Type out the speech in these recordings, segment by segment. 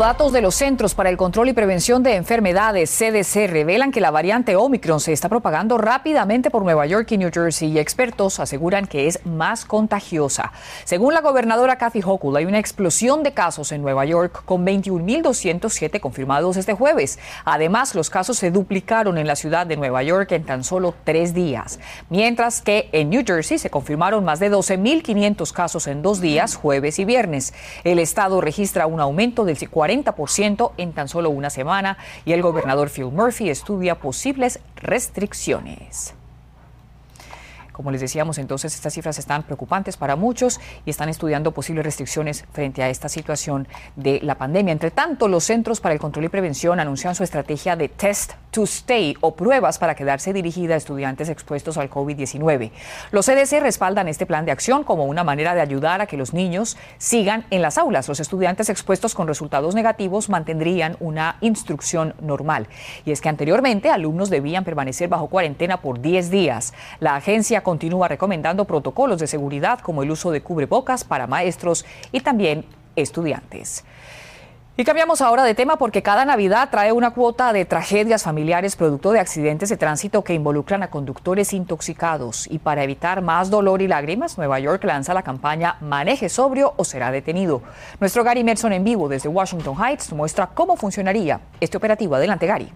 Datos de los Centros para el Control y Prevención de Enfermedades, CDC, revelan que la variante Omicron se está propagando rápidamente por Nueva York y New Jersey y expertos aseguran que es más contagiosa. Según la gobernadora Kathy Hochul, hay una explosión de casos en Nueva York con 21.207 confirmados este jueves. Además, los casos se duplicaron en la ciudad de Nueva York en tan solo tres días, mientras que en New Jersey se confirmaron más de 12.500 casos en dos días, jueves y viernes. El estado registra un aumento del 40 40% en tan solo una semana y el gobernador Phil Murphy estudia posibles restricciones. Como les decíamos, entonces estas cifras están preocupantes para muchos y están estudiando posibles restricciones frente a esta situación de la pandemia. Entre tanto, los Centros para el Control y Prevención anuncian su estrategia de Test to Stay o pruebas para quedarse dirigida a estudiantes expuestos al COVID-19. Los CDC respaldan este plan de acción como una manera de ayudar a que los niños sigan en las aulas. Los estudiantes expuestos con resultados negativos mantendrían una instrucción normal. Y es que anteriormente alumnos debían permanecer bajo cuarentena por 10 días. La agencia continúa recomendando protocolos de seguridad como el uso de cubrebocas para maestros y también estudiantes. Y cambiamos ahora de tema porque cada Navidad trae una cuota de tragedias familiares producto de accidentes de tránsito que involucran a conductores intoxicados. Y para evitar más dolor y lágrimas, Nueva York lanza la campaña Maneje sobrio o será detenido. Nuestro Gary Merson en vivo desde Washington Heights muestra cómo funcionaría este operativo. Adelante, Gary.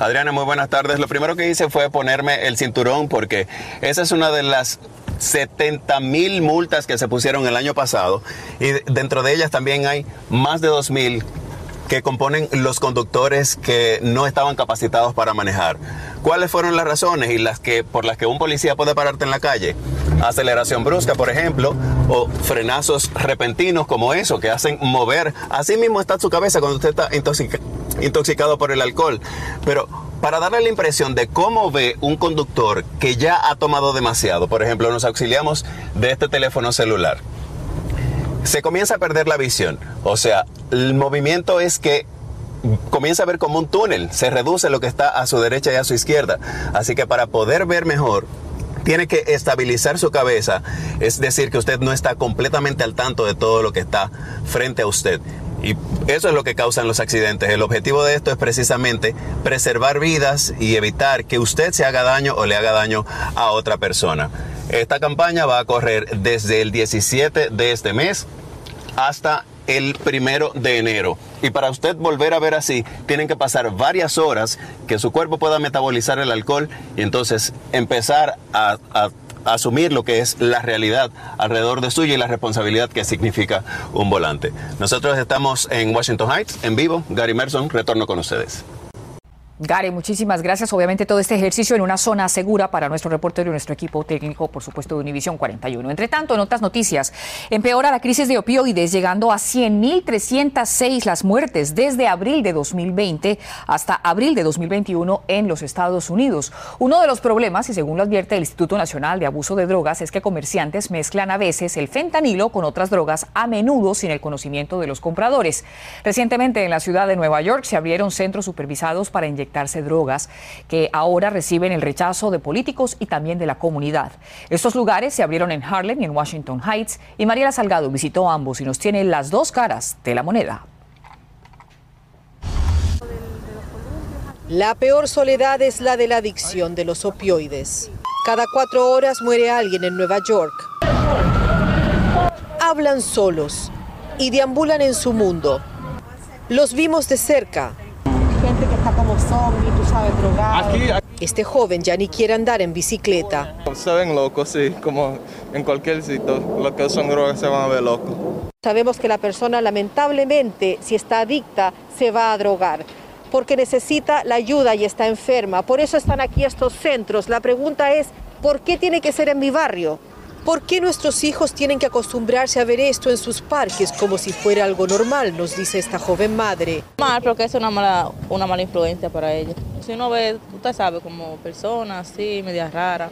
Adriana, muy buenas tardes. Lo primero que hice fue ponerme el cinturón porque esa es una de las 70 mil multas que se pusieron el año pasado y dentro de ellas también hay más de 2 mil que componen los conductores que no estaban capacitados para manejar. ¿Cuáles fueron las razones y las que por las que un policía puede pararte en la calle? Aceleración brusca, por ejemplo, o frenazos repentinos como eso que hacen mover. Así mismo está su cabeza cuando usted está intoxicado por el alcohol. Pero para darle la impresión de cómo ve un conductor que ya ha tomado demasiado, por ejemplo, nos auxiliamos de este teléfono celular se comienza a perder la visión. O sea, el movimiento es que comienza a ver como un túnel, se reduce lo que está a su derecha y a su izquierda. Así que para poder ver mejor, tiene que estabilizar su cabeza, es decir, que usted no está completamente al tanto de todo lo que está frente a usted. Y eso es lo que causan los accidentes. El objetivo de esto es precisamente preservar vidas y evitar que usted se haga daño o le haga daño a otra persona. Esta campaña va a correr desde el 17 de este mes hasta el primero de enero. Y para usted volver a ver así, tienen que pasar varias horas que su cuerpo pueda metabolizar el alcohol y entonces empezar a, asumir lo que es la realidad alrededor de suyo y la responsabilidad que significa un volante. Nosotros estamos en Washington Heights, en vivo. Gary Merson, retorno con ustedes. Gary, muchísimas gracias. Obviamente todo este ejercicio en una zona segura para nuestro reportero y nuestro equipo técnico, por supuesto, de Univisión 41. Entre tanto, en otras noticias, empeora la crisis de opioides, llegando a 100.306 las muertes desde abril de 2020 hasta abril de 2021 en los Estados Unidos. Uno de los problemas, y según lo advierte el Instituto Nacional de Abuso de Drogas, es que comerciantes mezclan a veces el fentanilo con otras drogas, a menudo sin el conocimiento de los compradores. Recientemente en la ciudad de Nueva York se abrieron centros supervisados para inyectar drogas que ahora reciben el rechazo de políticos y también de la comunidad. Estos lugares se abrieron en Harlem y en Washington Heights y Mariela Salgado visitó ambos y nos tiene las dos caras de la moneda. La peor soledad es la de la adicción de los opioides. Cada cuatro horas muere alguien en Nueva York. Hablan solos y deambulan en su mundo. Los vimos de cerca como zombie, tú sabes, drogado. Este joven ya ni quiere andar en bicicleta. Se ven locos, sí, como en cualquier sitio. Los que son drogas se van a ver locos. Sabemos que la persona lamentablemente, si está adicta, se va a drogar porque necesita la ayuda y está enferma. Por eso están aquí estos centros. La pregunta es, ¿por qué tiene que ser en mi barrio? ¿Por qué nuestros hijos tienen que acostumbrarse a ver esto en sus parques como si fuera algo normal? Nos dice esta joven madre. Mal, porque es una mala, una mala influencia para ellos. Si uno ve, usted sabe, como personas así, media rara,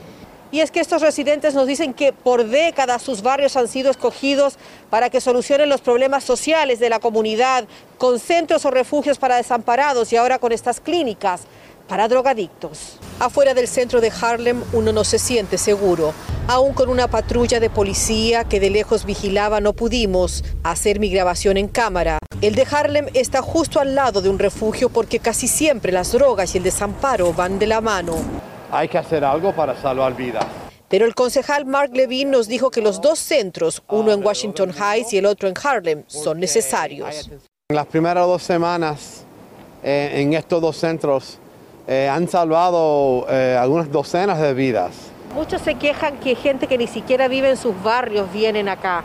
Y es que estos residentes nos dicen que por décadas sus barrios han sido escogidos para que solucionen los problemas sociales de la comunidad, con centros o refugios para desamparados y ahora con estas clínicas para drogadictos. Afuera del centro de Harlem uno no se siente seguro. Aún con una patrulla de policía que de lejos vigilaba no pudimos hacer mi grabación en cámara. El de Harlem está justo al lado de un refugio porque casi siempre las drogas y el desamparo van de la mano. Hay que hacer algo para salvar vidas. Pero el concejal Mark Levine nos dijo que los dos centros, uno en Washington Heights y el otro en Harlem, son necesarios. En las primeras dos semanas eh, en estos dos centros eh, han salvado eh, algunas docenas de vidas. Muchos se quejan que gente que ni siquiera vive en sus barrios vienen acá,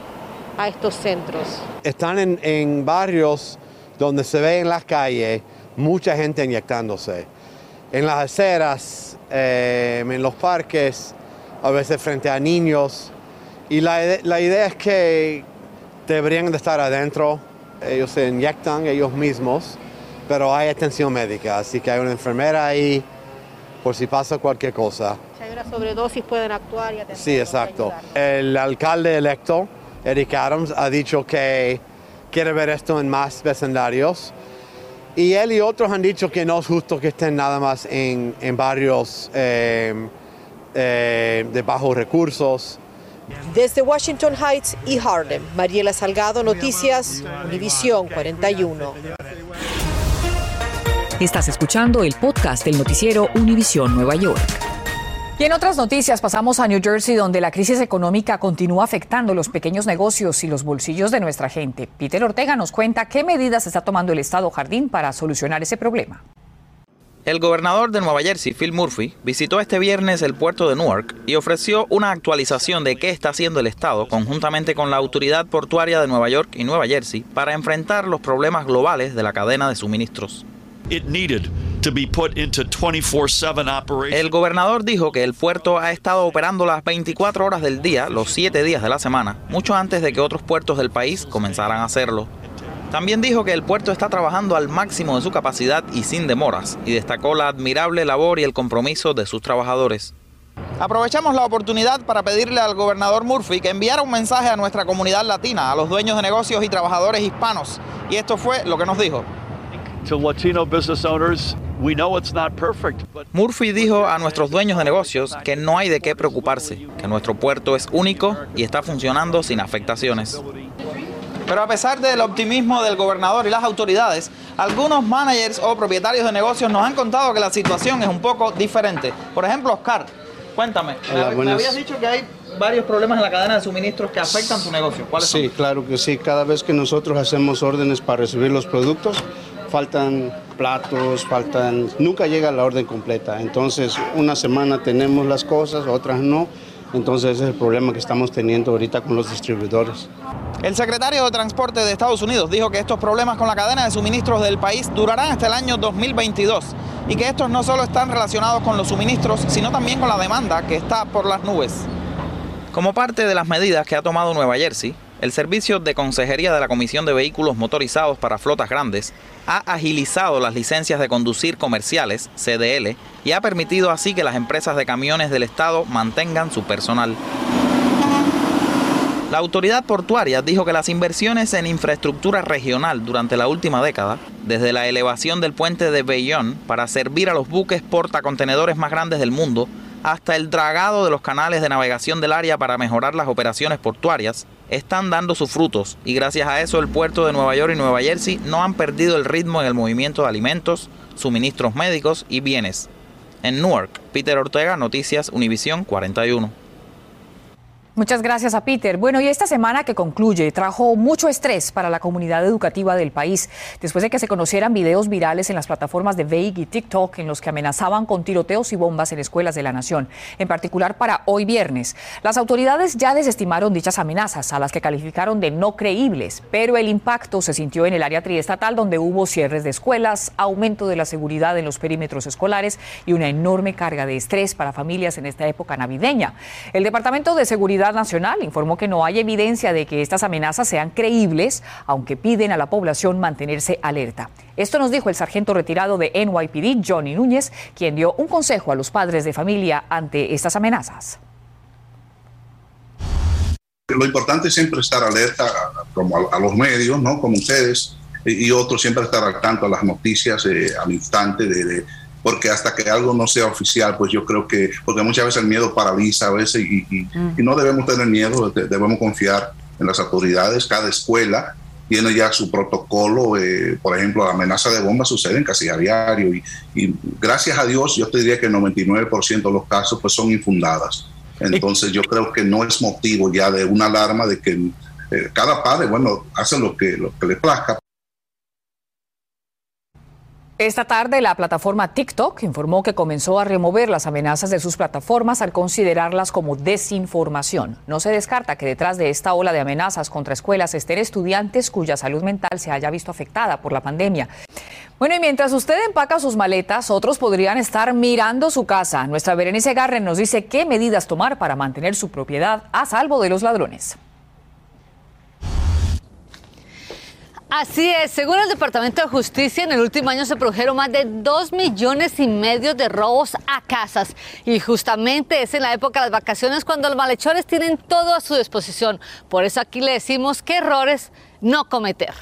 a estos centros. Están en, en barrios donde se ve en las calles mucha gente inyectándose. En las aceras, eh, en los parques, a veces frente a niños. Y la, la idea es que deberían de estar adentro. Ellos se inyectan ellos mismos, pero hay atención médica, así que hay una enfermera ahí por si pasa cualquier cosa. Si hay una sobredosis pueden actuar y atender. Sí, exacto. El alcalde electo, Eric Adams, ha dicho que quiere ver esto en más vecindarios. Y él y otros han dicho que no es justo que estén nada más en, en barrios eh, eh, de bajos recursos. Desde Washington Heights y Harlem, Mariela Salgado, Noticias, Univisión 41. Estás escuchando el podcast del noticiero Univisión Nueva York. Y en otras noticias pasamos a New Jersey, donde la crisis económica continúa afectando los pequeños negocios y los bolsillos de nuestra gente. Peter Ortega nos cuenta qué medidas está tomando el Estado Jardín para solucionar ese problema. El gobernador de Nueva Jersey, Phil Murphy, visitó este viernes el puerto de Newark y ofreció una actualización de qué está haciendo el Estado conjuntamente con la Autoridad Portuaria de Nueva York y Nueva Jersey para enfrentar los problemas globales de la cadena de suministros. It needed to be put into 24/7 operation. El gobernador dijo que el puerto ha estado operando las 24 horas del día, los 7 días de la semana, mucho antes de que otros puertos del país comenzaran a hacerlo. También dijo que el puerto está trabajando al máximo de su capacidad y sin demoras, y destacó la admirable labor y el compromiso de sus trabajadores. Aprovechamos la oportunidad para pedirle al gobernador Murphy que enviara un mensaje a nuestra comunidad latina, a los dueños de negocios y trabajadores hispanos. Y esto fue lo que nos dijo. Murphy dijo a nuestros dueños de negocios que no hay de qué preocuparse, que nuestro puerto es único y está funcionando sin afectaciones. Pero a pesar del optimismo del gobernador y las autoridades, algunos managers o propietarios de negocios nos han contado que la situación es un poco diferente. Por ejemplo, Oscar, cuéntame, Hola, me, buenas. habías dicho que hay varios problemas en la cadena de suministros que afectan tu negocio. ¿Cuáles Sí, claro que sí. Cada vez que nosotros hacemos órdenes para recibir los productos, faltan platos, faltan... Nunca llega la orden completa. Entonces, una semana tenemos las cosas, otras no. Entonces, ese es el problema que estamos teniendo ahorita con los distribuidores. El secretario de Transporte de Estados Unidos dijo que estos problemas con la cadena de suministros del país durarán hasta el año 2022 y que estos no solo están relacionados con los suministros, sino también con la demanda que está por las nubes. Como parte de las medidas que ha tomado Nueva Jersey, el Servicio de Consejería de la Comisión de Vehículos Motorizados para Flotas Grandes ha agilizado las licencias de conducir comerciales, CDL, y ha permitido así que las empresas de camiones del Estado mantengan su personal. La autoridad portuaria dijo que las inversiones en infraestructura regional durante la última década, desde la elevación del puente de Bayonne para servir a los buques portacontenedores más grandes del mundo, hasta el dragado de los canales de navegación del área para mejorar las operaciones portuarias, están dando sus frutos y gracias a eso el puerto de Nueva York y Nueva Jersey no han perdido el ritmo en el movimiento de alimentos, suministros médicos y bienes. En Newark, Peter Ortega, Noticias Univisión 41. Muchas gracias a Peter. Bueno, y esta semana que concluye trajo mucho estrés para la comunidad educativa del país, después de que se conocieran videos virales en las plataformas de Veig y TikTok en los que amenazaban con tiroteos y bombas en escuelas de la nación, en particular para hoy viernes. Las autoridades ya desestimaron dichas amenazas, a las que calificaron de no creíbles, pero el impacto se sintió en el área triestatal donde hubo cierres de escuelas, aumento de la seguridad en los perímetros escolares y una enorme carga de estrés para familias en esta época navideña. El Departamento de Seguridad Seguridad Nacional informó que no hay evidencia de que estas amenazas sean creíbles, aunque piden a la población mantenerse alerta. Esto nos dijo el sargento retirado de NYPD, Johnny Núñez, quien dio un consejo a los padres de familia ante estas amenazas. Lo importante es siempre estar alerta como a, los medios, ¿no? como ustedes y otros, siempre estar al tanto de las noticias eh, al instante de, de porque hasta que algo no sea oficial, pues yo creo que, porque muchas veces el miedo paraliza a veces y, y mm. no debemos tener miedo, debemos confiar en las autoridades, cada escuela tiene ya su protocolo, eh, por ejemplo, la amenaza de bomba sucede en casi a diario y, y, gracias a Dios yo te diría que el 99% de los casos pues son infundadas. Entonces yo creo que no es motivo ya de una alarma de que eh, cada padre, bueno, hace lo que, lo que le plazca. Esta tarde la plataforma TikTok informó que comenzó a remover las amenazas de sus plataformas al considerarlas como desinformación. No se descarta que detrás de esta ola de amenazas contra escuelas estén estudiantes cuya salud mental se haya visto afectada por la pandemia. Bueno, y mientras usted empaca sus maletas, otros podrían estar mirando su casa. Nuestra Berenice Garren nos dice qué medidas tomar para mantener su propiedad a salvo de los ladrones. Así es, según el Departamento de Justicia, en el último año se produjeron más de 2 millones y medio de robos a casas. Y justamente es en la época de las vacaciones cuando los malhechores tienen todo a su disposición. Por eso aquí le decimos qué errores no cometer.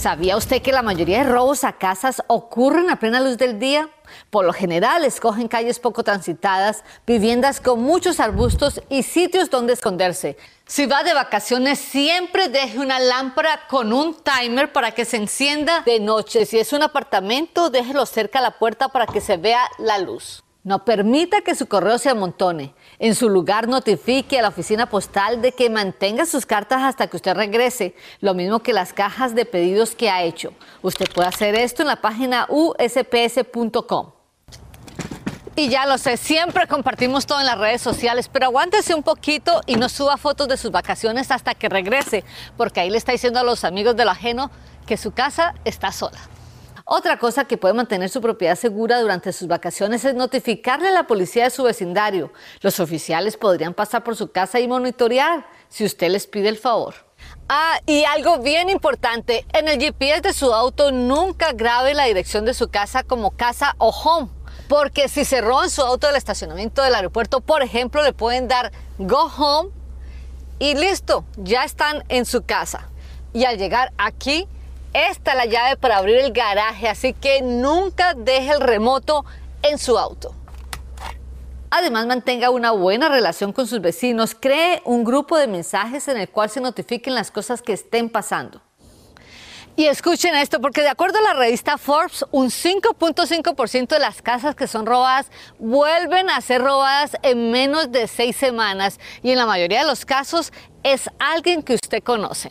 ¿Sabía usted que la mayoría de robos a casas ocurren a plena luz del día? Por lo general, escogen calles poco transitadas, viviendas con muchos arbustos y sitios donde esconderse. Si va de vacaciones, siempre deje una lámpara con un timer para que se encienda de noche. Si es un apartamento, déjelo cerca a la puerta para que se vea la luz. No permita que su correo se amontone. En su lugar notifique a la oficina postal de que mantenga sus cartas hasta que usted regrese, lo mismo que las cajas de pedidos que ha hecho. Usted puede hacer esto en la página usps.com. Y ya lo sé, siempre compartimos todo en las redes sociales, pero aguántese un poquito y no suba fotos de sus vacaciones hasta que regrese, porque ahí le está diciendo a los amigos de lo ajeno que su casa está sola. Otra cosa que puede mantener su propiedad segura durante sus vacaciones es notificarle a la policía de su vecindario. Los oficiales podrían pasar por su casa y monitorear si usted les pide el favor. Ah, y algo bien importante, en el GPS de su auto nunca grabe la dirección de su casa como casa o home, porque si se roban su auto del estacionamiento del aeropuerto, por ejemplo, le pueden dar go home y listo, ya están en su casa. Y al llegar aquí, esta es la llave para abrir el garaje, así que nunca deje el remoto en su auto. Además, mantenga una buena relación con sus vecinos. Cree un grupo de mensajes en el cual se notifiquen las cosas que estén pasando. Y escuchen esto, porque de acuerdo a la revista Forbes, un 5.5% de las casas que son robadas vuelven a ser robadas en menos de seis semanas. Y en la mayoría de los casos es alguien que usted conoce.